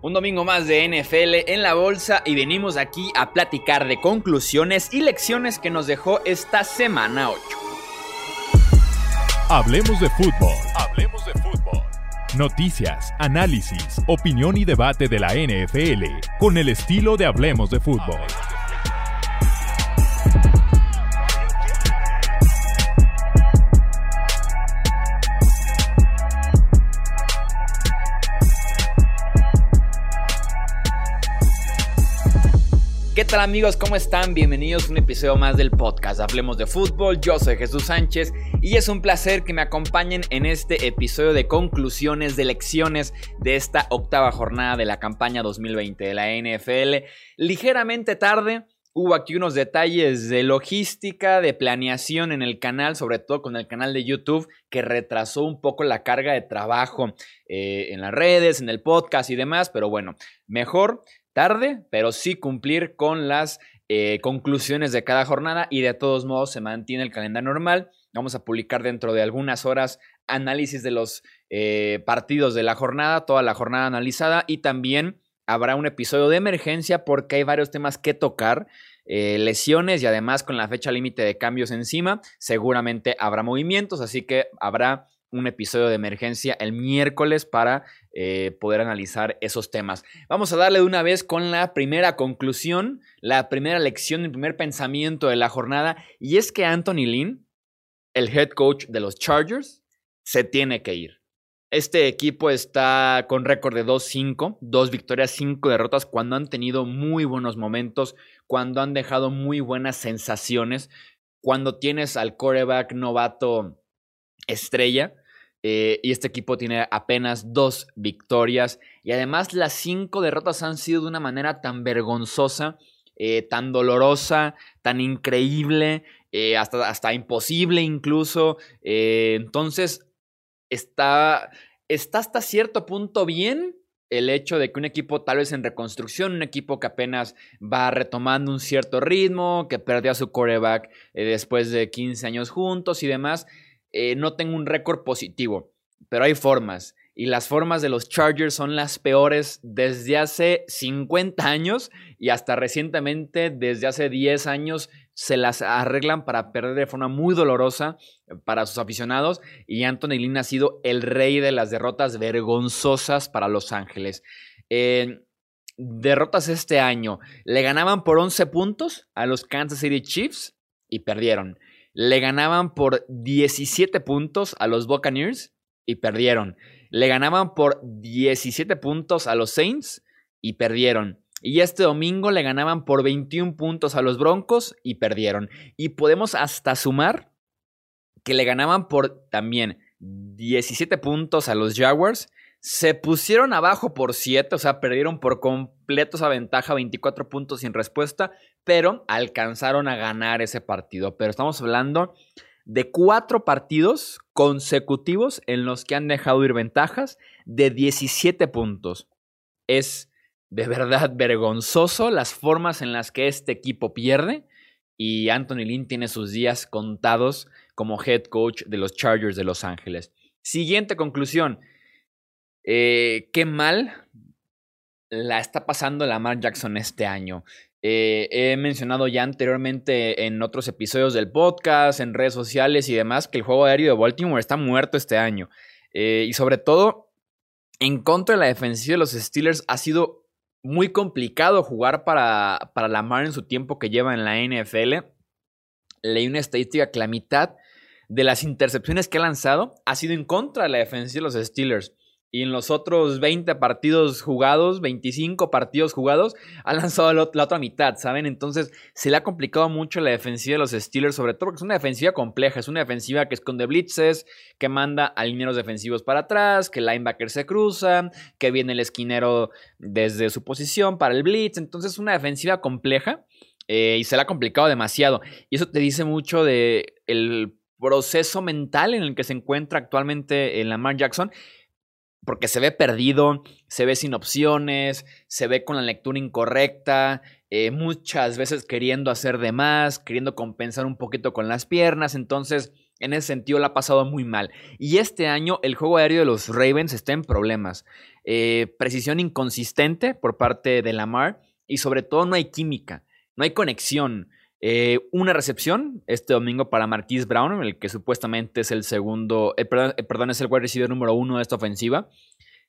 Un domingo más de NFL en la bolsa y venimos aquí a platicar de conclusiones y lecciones que nos dejó esta semana 8. Hablemos de fútbol. Hablemos de fútbol. Noticias, análisis, opinión y debate de la NFL con el estilo de Hablemos de fútbol. ¿Qué tal amigos? ¿Cómo están? Bienvenidos a un episodio más del podcast Hablemos de Fútbol. Yo soy Jesús Sánchez y es un placer que me acompañen en este episodio de conclusiones de lecciones de esta octava jornada de la campaña 2020 de la NFL. Ligeramente tarde, Hubo aquí unos detalles de logística, de planeación en el canal, sobre todo con el canal de YouTube, que retrasó un poco la carga de trabajo eh, en las redes, en el podcast y demás, pero bueno, mejor tarde, pero sí cumplir con las eh, conclusiones de cada jornada y de todos modos se mantiene el calendario normal. Vamos a publicar dentro de algunas horas análisis de los eh, partidos de la jornada, toda la jornada analizada y también habrá un episodio de emergencia porque hay varios temas que tocar. Eh, lesiones y además con la fecha límite de cambios encima, seguramente habrá movimientos, así que habrá un episodio de emergencia el miércoles para eh, poder analizar esos temas. Vamos a darle de una vez con la primera conclusión, la primera lección, el primer pensamiento de la jornada, y es que Anthony Lynn, el head coach de los Chargers, se tiene que ir. Este equipo está con récord de 2-5, dos victorias, cinco derrotas, cuando han tenido muy buenos momentos, cuando han dejado muy buenas sensaciones, cuando tienes al quarterback novato estrella. Eh, y este equipo tiene apenas dos victorias. Y además las cinco derrotas han sido de una manera tan vergonzosa, eh, tan dolorosa, tan increíble, eh, hasta, hasta, imposible incluso. entonces, está, está hasta cierto punto bien el hecho de que un equipo tal vez en reconstrucción, un equipo que apenas va retomando un cierto ritmo, que perdió a su coreback después de 15 años juntos y demás, eh, no tengo un récord positivo, pero hay formas. Y las formas de los Chargers son las peores desde hace 50 años y hasta recientemente, desde hace 10 años, se las arreglan para perder de forma muy dolorosa para sus aficionados. Y Anthony Lynn ha sido el rey de las derrotas vergonzosas para Los Ángeles. Eh, derrotas este año. Le ganaban por 11 puntos a los Kansas City Chiefs y perdieron le ganaban por 17 puntos a los Buccaneers y perdieron. Le ganaban por 17 puntos a los Saints y perdieron. Y este domingo le ganaban por 21 puntos a los Broncos y perdieron. Y podemos hasta sumar que le ganaban por también 17 puntos a los Jaguars. Se pusieron abajo por 7, o sea, perdieron por completo esa ventaja, 24 puntos sin respuesta pero alcanzaron a ganar ese partido. Pero estamos hablando de cuatro partidos consecutivos en los que han dejado ir ventajas de 17 puntos. Es de verdad vergonzoso las formas en las que este equipo pierde y Anthony Lynn tiene sus días contados como head coach de los Chargers de Los Ángeles. Siguiente conclusión. Eh, qué mal la está pasando Lamar Jackson este año. Eh, he mencionado ya anteriormente en otros episodios del podcast, en redes sociales y demás, que el juego aéreo de Baltimore está muerto este año. Eh, y sobre todo, en contra de la defensiva de los Steelers ha sido muy complicado jugar para, para Lamar en su tiempo que lleva en la NFL. Leí una estadística que la mitad de las intercepciones que ha lanzado ha sido en contra de la defensiva de los Steelers. Y en los otros 20 partidos jugados, 25 partidos jugados, ha lanzado la, otra mitad, ¿saben? Entonces se le ha complicado mucho la defensiva de los Steelers, sobre todo porque es una defensiva compleja, es una defensiva que esconde blitzes, que manda a lineros defensivos para atrás, que el linebacker se cruza, que viene el esquinero desde su posición para el blitz. Entonces es una defensiva compleja eh, y se le ha complicado demasiado. Y eso te dice mucho de proceso mental en el que se encuentra actualmente en Lamar Jackson porque se ve perdido, se ve sin opciones, se ve con la lectura incorrecta, eh, muchas veces queriendo hacer de más, queriendo compensar un poquito con las piernas, entonces en ese sentido la ha pasado muy mal. Y este año el juego aéreo de los Ravens está en problemas. Eh, precisión inconsistente por parte de Lamar y sobre todo no hay química, no hay conexión. Eh, una recepción este domingo para Marquise Brown, el que supuestamente es el segundo, eh, perdón, es el wide receiver número uno de esta ofensiva.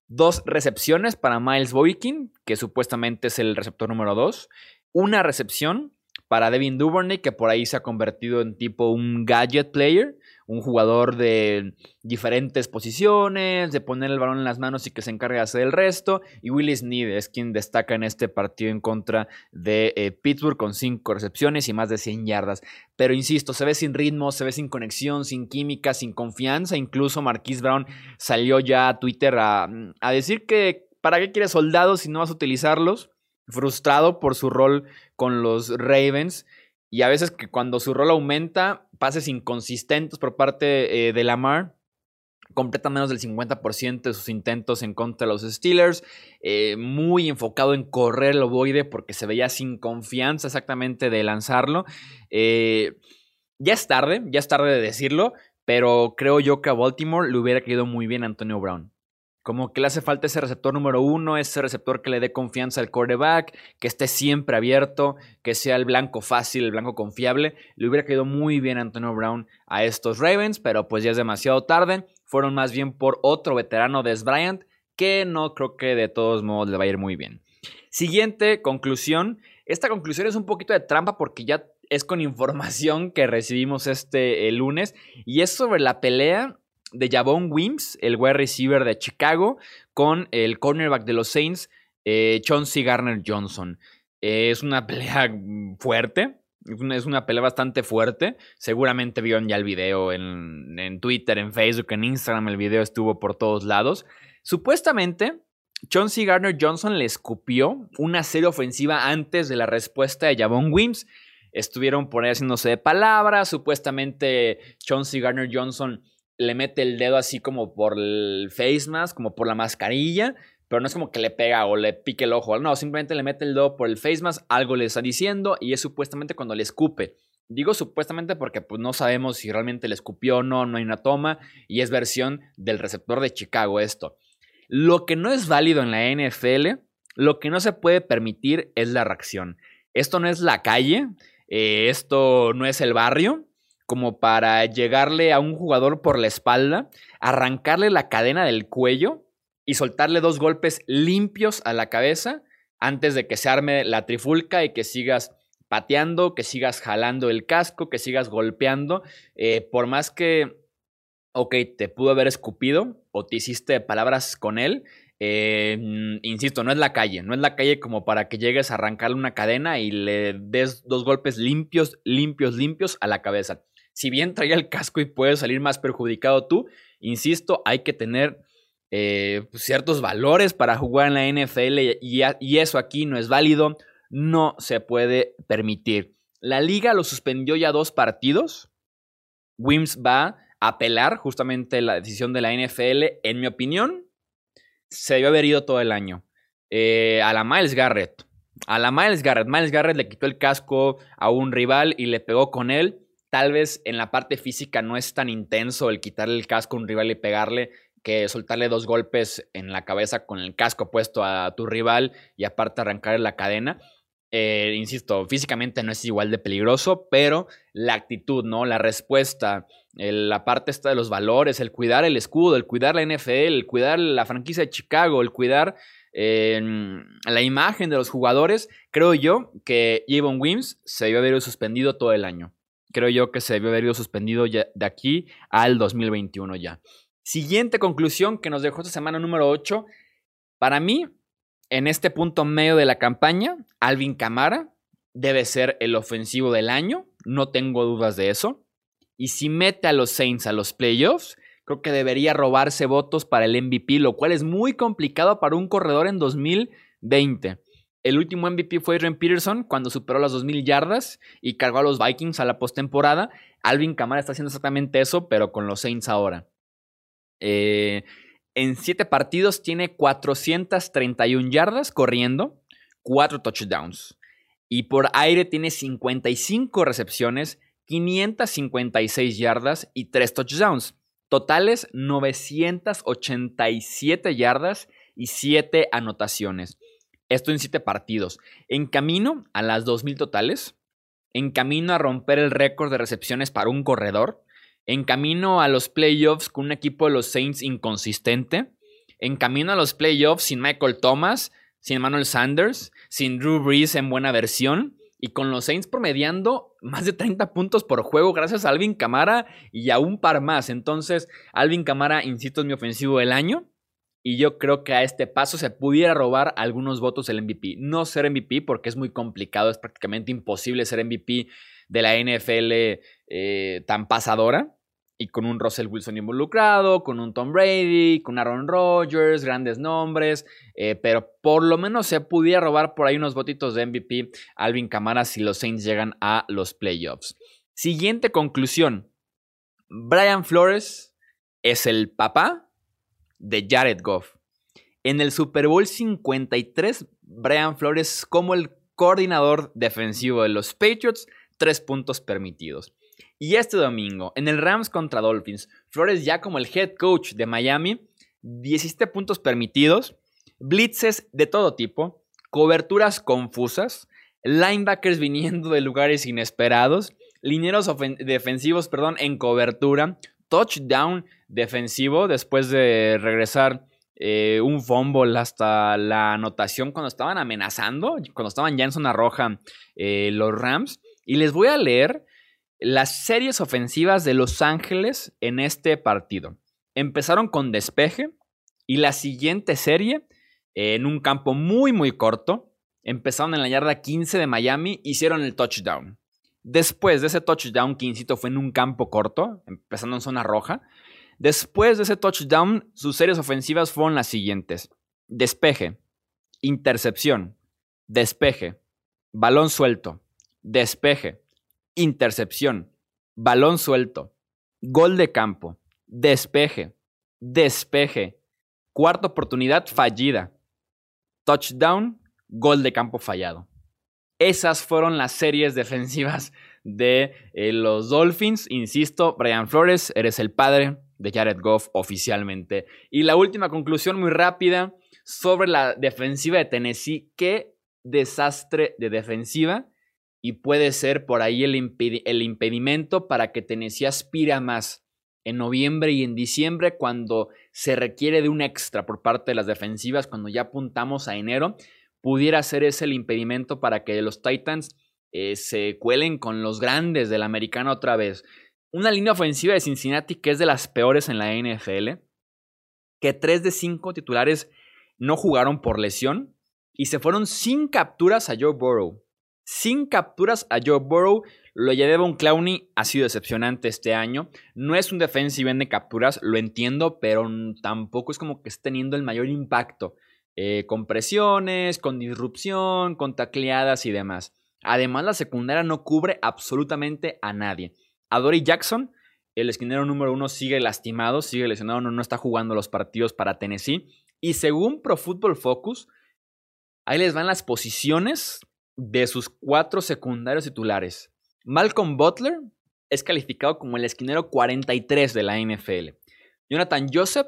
Dos recepciones para Miles Boykin, que supuestamente es el receptor número dos. Una recepción para Devin Duvernay, que por ahí se ha convertido en tipo un gadget player, un jugador de diferentes posiciones, de poner el balón en las manos y que se encargue de hacer el resto. Y Willis Sneed es quien destaca en este partido en contra de eh, Pittsburgh con 5 recepciones y más de 100 yardas. Pero insisto, se ve sin ritmo, se ve sin conexión, sin química, sin confianza. Incluso Marquise Brown salió ya a Twitter a, a decir que ¿para qué quieres soldados si no vas a utilizarlos? frustrado por su rol con los Ravens y a veces que cuando su rol aumenta, pases inconsistentes por parte eh, de Lamar, completa menos del 50% de sus intentos en contra de los Steelers, eh, muy enfocado en correr el ovoide porque se veía sin confianza exactamente de lanzarlo. Eh, ya es tarde, ya es tarde de decirlo, pero creo yo que a Baltimore le hubiera quedado muy bien Antonio Brown. Como que le hace falta ese receptor número uno, ese receptor que le dé confianza al quarterback, que esté siempre abierto, que sea el blanco fácil, el blanco confiable. Le hubiera caído muy bien Antonio Brown a estos Ravens, pero pues ya es demasiado tarde. Fueron más bien por otro veterano, Des Bryant, que no creo que de todos modos le va a ir muy bien. Siguiente conclusión. Esta conclusión es un poquito de trampa porque ya es con información que recibimos este lunes y es sobre la pelea de Javon Wims, el wide receiver de Chicago, con el cornerback de los Saints, eh, Chauncey Garner Johnson. Es una pelea fuerte, es una pelea bastante fuerte. Seguramente vieron ya el video en, en, Twitter, en Facebook, en Instagram. El video estuvo por todos lados. Supuestamente, Chauncey Garner Johnson le escupió una serie ofensiva antes de la respuesta de Javon Wims. Estuvieron por ahí haciéndose de palabras. Supuestamente, Chauncey Garner Johnson le mete el dedo así como por el face mask, como por la mascarilla, pero no es como que le pega o le pique el ojo, no, simplemente le mete el dedo por el face mask, algo le está diciendo y es supuestamente cuando le escupe. Digo supuestamente porque pues, no sabemos si realmente le escupió o no, no hay una toma y es versión del receptor de Chicago esto. Lo que no es válido en la NFL, lo que no se puede permitir es la reacción. Esto no es la calle, eh, esto no es el barrio, como para llegarle a un jugador por la espalda, arrancarle la cadena del cuello y soltarle dos golpes limpios a la cabeza antes de que se arme la trifulca y que sigas pateando, que sigas jalando el casco, que sigas golpeando, eh, por más que, ok, te pudo haber escupido o te hiciste palabras con él, eh, insisto, no es la calle, no es la calle como para que llegues a arrancarle una cadena y le des dos golpes limpios, limpios, limpios a la cabeza si bien traía el casco y puedes salir más perjudicado tú, insisto, hay que tener eh, pues, ciertos valores para jugar en la NFL y, eso aquí no es válido, no se puede permitir. La liga lo suspendió ya dos partidos. Wims va a apelar justamente la decisión de la NFL. En mi opinión, se debió haber ido todo el año. Eh, a la Miles Garrett. A la Miles Garrett. Miles Garrett le quitó el casco a un rival y le pegó con él. Tal vez en la parte física no es tan intenso el quitarle el casco a un rival y pegarle que soltarle dos golpes en la cabeza con el casco puesto a tu rival y aparte arrancarle la cadena. Eh, insisto, físicamente no es igual de peligroso, pero la actitud, ¿no? La respuesta, la parte esta de los valores, el cuidar el escudo, el cuidar la NFL, el cuidar la franquicia de Chicago, el cuidar em, la imagen de los jugadores, creo yo que Javon Wims se debió haber suspendido todo el año creo yo que se debió haber ido suspendido ya de aquí al 2021 ya. Siguiente conclusión que nos dejó esta semana número 8. Para mí, en este punto medio de la campaña, Alvin Camara debe ser el ofensivo del año, no tengo dudas de eso. Y si mete a los Saints a los playoffs, creo que debería robarse votos para el MVP, lo cual es muy complicado para un corredor en 2020. El último MVP fue Adrian Peterson cuando superó las 2.000 yardas y cargó a los Vikings a la postemporada. Alvin Kamara está haciendo exactamente eso, pero con los Saints ahora. Eh, en 7 partidos tiene 431 yardas corriendo, 4 touchdowns. Y por aire tiene 55 recepciones, 556 yardas y 3 touchdowns. Totales 987 yardas y 7 anotaciones. Esto en 7 partidos. En camino a las 2.000 totales. En camino a romper el récord de recepciones para un corredor. En camino a los playoffs con un equipo de los Saints inconsistente. En camino a los playoffs sin Michael Thomas, sin Emmanuel Sanders, sin Drew Brees en buena versión. Y con los Saints promediando más de 30 puntos por juego gracias a Alvin Camara y a un par más. Entonces, Alvin Camara, insisto, es mi ofensivo del año. Y yo creo que a este paso se pudiera robar algunos votos el MVP. No ser MVP porque es muy complicado, es prácticamente imposible ser MVP de la NFL eh, tan pasadora. Y con un Russell Wilson involucrado, con un Tom Brady, con Aaron Rodgers, grandes nombres. Eh, pero por lo menos se pudiera robar por ahí unos votitos de MVP Alvin Kamara si los Saints llegan a los playoffs. Siguiente conclusión. Brian Flores es el papá de Jared Goff. En el Super Bowl 53, Brian Flores como el coordinador defensivo de los Patriots, tres puntos permitidos. Y este domingo, en el Rams contra Dolphins, Flores ya como el head coach de Miami, 17 puntos permitidos, blitzes de todo tipo, coberturas confusas, linebackers viniendo de lugares inesperados, lineros defensivos, perdón, en cobertura, touchdown defensivo después de regresar eh, un fumble hasta la anotación cuando estaban amenazando, cuando estaban ya en zona roja eh, los Rams. Y les voy a leer las series ofensivas de Los Ángeles en este partido. Empezaron con despeje y la siguiente serie en un campo muy muy corto. Empezaron en la yarda 15 de Miami, hicieron el touchdown. Después de ese touchdown que, insisto, fue en un campo corto, empezando en zona roja, después de ese touchdown, sus series ofensivas fueron las siguientes. Despeje, intercepción, despeje, balón suelto, despeje, intercepción, balón suelto, gol de campo, despeje, despeje, cuarta oportunidad fallida, touchdown, gol de campo fallado. Esas fueron las series defensivas de eh, los Dolphins. Insisto, Brian Flores, eres el padre de Jared Goff oficialmente. Y la última conclusión muy rápida sobre la defensiva de Tennessee. Qué desastre de defensiva. Y puede ser por ahí el, el impedimento para que Tennessee aspira más en noviembre y en diciembre cuando se requiere de un extra por parte de las defensivas, cuando ya apuntamos a enero pudiera ser ese el impedimento para que los Titans eh, se cuelen con los grandes del americano otra vez. Una línea ofensiva de Cincinnati que es de las peores en la NFL, que tres de cinco titulares no jugaron por lesión y se fueron sin capturas a Joe Burrow. Sin capturas a Joe Burrow, lo lleva un Clowney ha sido decepcionante este año. No es un defensive de capturas, lo entiendo, pero tampoco es como que esté teniendo el mayor impacto eh, con presiones, con disrupción, con tacleadas y demás. Además, la secundaria no cubre absolutamente a nadie. A Dory Jackson, el esquinero número uno, sigue lastimado, sigue lesionado, no, no está jugando los partidos para Tennessee. Y según Pro Football Focus, ahí les van las posiciones de sus cuatro secundarios titulares. Malcolm Butler es calificado como el esquinero 43 de la NFL. Jonathan Joseph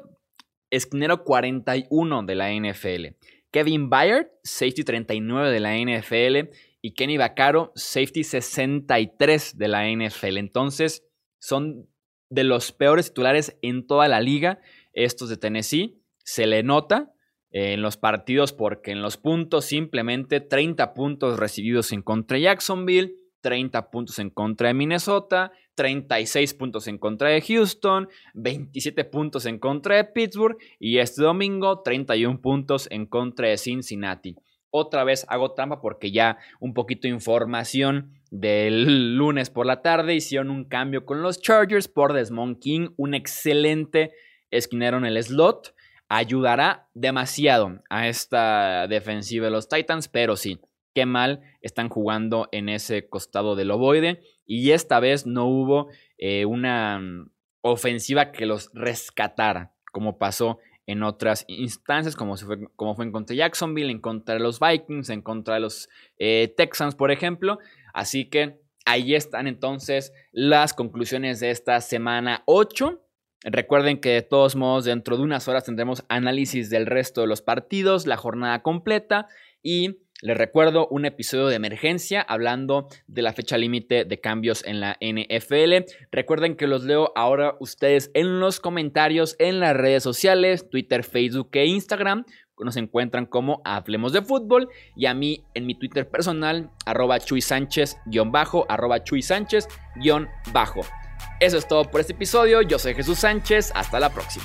esquinero 41 de la NFL. Kevin Byard, safety 39 de la NFL. Y Kenny Vaccaro, safety 63 de la NFL. Entonces, son de los peores titulares en toda la liga. Estos de Tennessee. Se le nota en los partidos porque en los puntos simplemente 30 puntos recibidos en contra de Jacksonville, 30 puntos en contra de Minnesota, 36 puntos en contra de Houston, 27 puntos en contra de Pittsburgh y este domingo 31 puntos en contra de Cincinnati. Otra vez hago trampa porque ya un poquito de información del lunes por la tarde hicieron un cambio con los Chargers por Desmond King, un excelente esquinero en el slot. Ayudará demasiado a esta defensiva de los Titans, pero sí, qué mal están jugando en ese costado del ovoide. Y esta vez no hubo eh, una mm, ofensiva que los rescatara, como pasó en otras instancias, como, fue, como fue en contra de Jacksonville, en contra de los Vikings, en contra de los eh, Texans, por ejemplo. Así que Ahí están entonces las conclusiones de esta semana 8. Recuerden que de todos modos dentro de unas horas tendremos análisis del resto de los partidos, la jornada completa y les recuerdo un episodio de emergencia hablando de la fecha límite de cambios en la NFL. Recuerden que los leo ahora ustedes en los comentarios en las redes sociales, Twitter, Facebook e Instagram. Nos encuentran como Hablemos de Fútbol y a mí en mi Twitter personal, arroba Chuy Sánchez, bajo, arroba Chuy Sánchez, bajo. Eso es todo por este episodio. Yo soy Jesús Sánchez. Hasta la próxima.